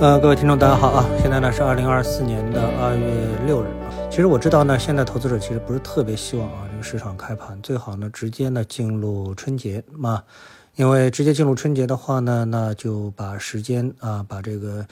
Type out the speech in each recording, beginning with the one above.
呃，各位听众，大家好啊！现在呢是二零二四年的二月六日。其实我知道呢，现在投资者其实不是特别希望啊，这个市场开盘最好呢直接呢进入春节嘛，因为直接进入春节的话呢，那就把时间啊，把这个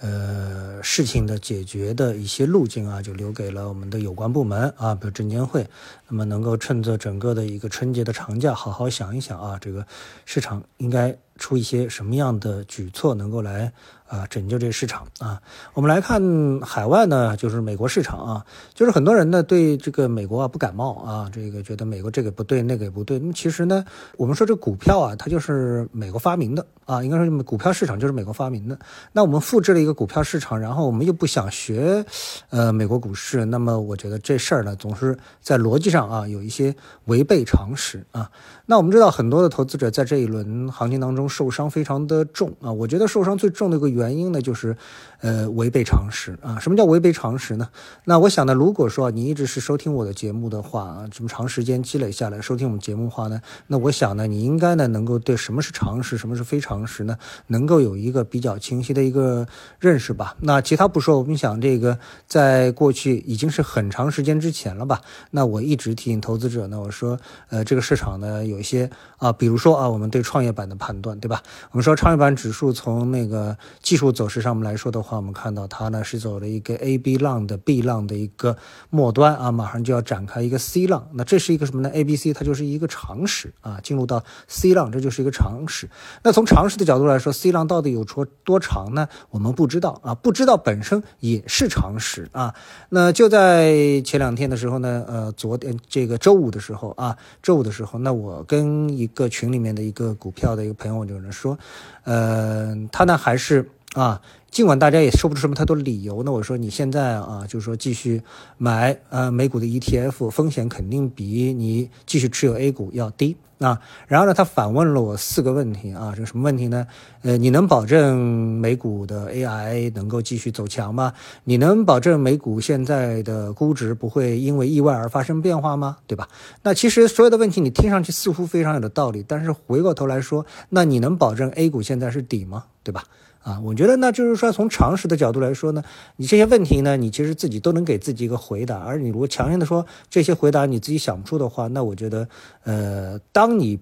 呃事情的解决的一些路径啊，就留给了我们的有关部门啊，比如证监会，那么能够趁着整个的一个春节的长假，好好想一想啊，这个市场应该出一些什么样的举措，能够来。啊，拯救这个市场啊！我们来看海外呢，就是美国市场啊，就是很多人呢对这个美国啊不感冒啊，这个觉得美国这个不对，那个也不对。那么其实呢，我们说这股票啊，它就是美国发明的啊，应该说股票市场就是美国发明的。那我们复制了一个股票市场，然后我们又不想学呃美国股市，那么我觉得这事儿呢，总是在逻辑上啊有一些违背常识啊。那我们知道很多的投资者在这一轮行情当中受伤非常的重啊，我觉得受伤最重的一个原因呢，就是，呃，违背常识啊。什么叫违背常识呢？那我想呢，如果说你一直是收听我的节目的话啊，这么长时间积累下来收听我们节目的话呢，那我想呢，你应该呢能够对什么是常识，什么是非常识呢，能够有一个比较清晰的一个认识吧。那其他不说，我们想这个在过去已经是很长时间之前了吧？那我一直提醒投资者呢，我说，呃，这个市场呢有一些啊，比如说啊，我们对创业板的判断，对吧？我们说创业板指数从那个。技术走势上面来说的话，我们看到它呢是走了一个 A B 浪的 B 浪的一个末端啊，马上就要展开一个 C 浪。那这是一个什么呢？A B C 它就是一个常识啊，进入到 C 浪，这就是一个常识。那从常识的角度来说，C 浪到底有多多长呢？我们不知道啊，不知道本身也是常识啊。那就在前两天的时候呢，呃，昨天这个周五的时候啊，周五的时候，那我跟一个群里面的一个股票的一个朋友就是说，呃，他呢还是。啊，尽管大家也说不出什么太多理由呢，我说你现在啊，就是说继续买呃美股的 ETF，风险肯定比你继续持有 A 股要低啊。然后呢，他反问了我四个问题啊，这什么问题呢？呃，你能保证美股的 AI 能够继续走强吗？你能保证美股现在的估值不会因为意外而发生变化吗？对吧？那其实所有的问题你听上去似乎非常有的道理，但是回过头来说，那你能保证 A 股现在是底吗？对吧？啊，我觉得那就是说，从常识的角度来说呢，你这些问题呢，你其实自己都能给自己一个回答。而你如果强硬的说这些回答你自己想不出的话，那我觉得，呃，当你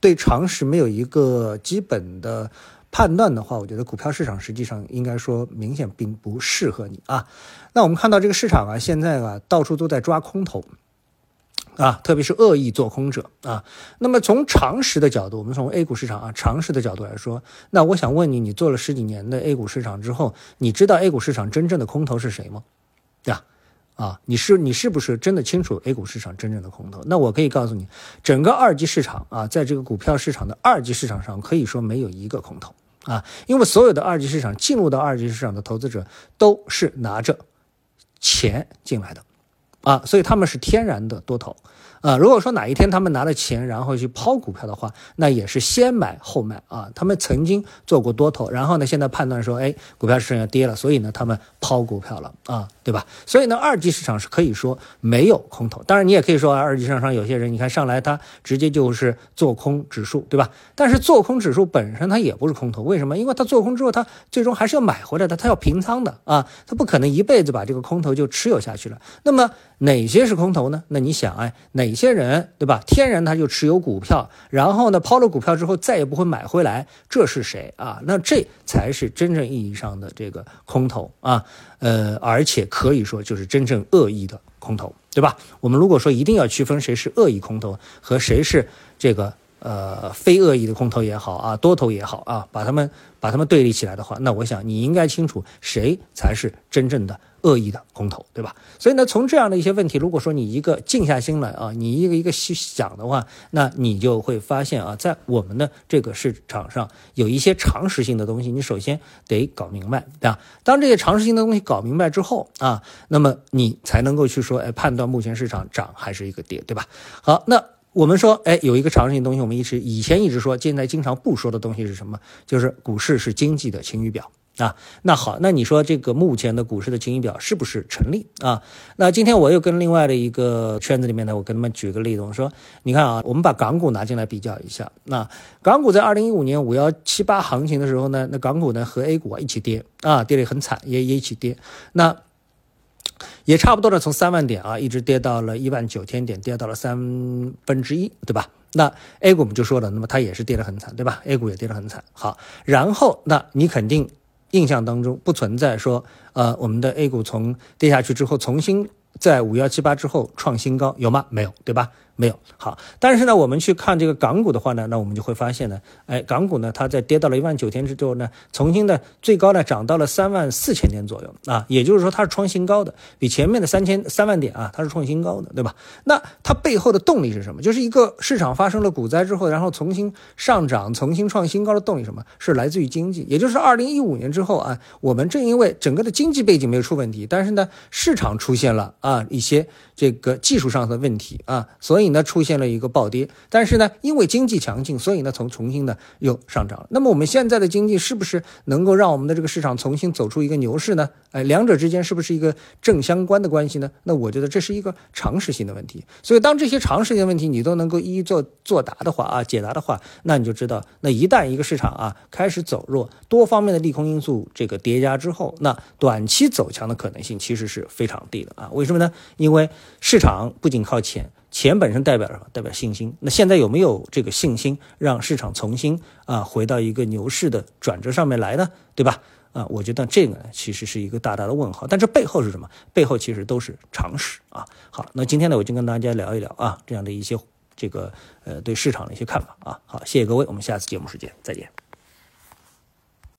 对常识没有一个基本的判断的话，我觉得股票市场实际上应该说明显并不适合你啊。那我们看到这个市场啊，现在啊，到处都在抓空头。啊，特别是恶意做空者啊。那么从常识的角度，我们从 A 股市场啊常识的角度来说，那我想问你，你做了十几年的 A 股市场之后，你知道 A 股市场真正的空头是谁吗？对吧？啊，你是你是不是真的清楚 A 股市场真正的空头？那我可以告诉你，整个二级市场啊，在这个股票市场的二级市场上，可以说没有一个空头啊，因为所有的二级市场进入到二级市场的投资者都是拿着钱进来的。啊，所以他们是天然的多头，啊，如果说哪一天他们拿了钱，然后去抛股票的话，那也是先买后卖啊。他们曾经做过多头，然后呢，现在判断说，哎，股票市场要跌了，所以呢，他们抛股票了啊，对吧？所以呢，二级市场是可以说没有空头。当然，你也可以说二级市场上有些人，你看上来他直接就是做空指数，对吧？但是做空指数本身它也不是空头，为什么？因为它做空之后，它最终还是要买回来的，它要平仓的啊，它不可能一辈子把这个空头就持有下去了。那么。哪些是空头呢？那你想，哎，哪些人对吧？天然他就持有股票，然后呢，抛了股票之后再也不会买回来，这是谁啊？那这才是真正意义上的这个空头啊，呃，而且可以说就是真正恶意的空头，对吧？我们如果说一定要区分谁是恶意空头和谁是这个。呃，非恶意的空头也好啊，多头也好啊，把他们把他们对立起来的话，那我想你应该清楚谁才是真正的恶意的空头，对吧？所以呢，从这样的一些问题，如果说你一个静下心来啊，你一个一个去想的话，那你就会发现啊，在我们的这个市场上有一些常识性的东西，你首先得搞明白，对吧？当这些常识性的东西搞明白之后啊，那么你才能够去说，哎，判断目前市场涨还是一个跌，对吧？好，那。我们说，哎，有一个常识性东西，我们一直以前一直说，现在经常不说的东西是什么？就是股市是经济的晴雨表啊，那好，那你说这个目前的股市的晴雨表是不是成立啊？那今天我又跟另外的一个圈子里面呢，我跟他们举个例子，我说，你看啊，我们把港股拿进来比较一下，那港股在二零一五年五幺七八行情的时候呢，那港股呢和 A 股啊一起跌啊，跌得很惨，也也一起跌，那也差不多的从三万点啊一直跌到了一万九千点，跌到了三分之一，对吧？那 A 股我们就说了，那么它也是跌得很惨，对吧？A 股也跌得很惨。好，然后那你肯定。印象当中不存在说，呃，我们的 A 股从跌下去之后，重新在五幺七八之后创新高，有吗？没有，对吧？没有好，但是呢，我们去看这个港股的话呢，那我们就会发现呢，哎，港股呢，它在跌到了一万九千之后呢，重新的最高呢涨到了三万四千点左右啊，也就是说它是创新高的，比前面的三千三万点啊，它是创新高的，对吧？那它背后的动力是什么？就是一个市场发生了股灾之后，然后重新上涨、重新创新高的动力什么？是来自于经济，也就是二零一五年之后啊，我们正因为整个的经济背景没有出问题，但是呢，市场出现了啊一些这个技术上的问题啊，所以。呢出现了一个暴跌，但是呢，因为经济强劲，所以呢，从重新呢又上涨了。那么我们现在的经济是不是能够让我们的这个市场重新走出一个牛市呢？哎，两者之间是不是一个正相关的关系呢？那我觉得这是一个常识性的问题。所以当这些常识性问题你都能够一一做作答的话啊，解答的话，那你就知道，那一旦一个市场啊开始走弱，多方面的利空因素这个叠加之后，那短期走强的可能性其实是非常低的啊。为什么呢？因为市场不仅靠钱。钱本身代表什么？代表信心。那现在有没有这个信心，让市场重新啊回到一个牛市的转折上面来呢？对吧？啊，我觉得这个呢，其实是一个大大的问号。但这背后是什么？背后其实都是常识啊。好，那今天呢，我就跟大家聊一聊啊，这样的一些这个呃对市场的一些看法啊。好，谢谢各位，我们下次节目时间再见。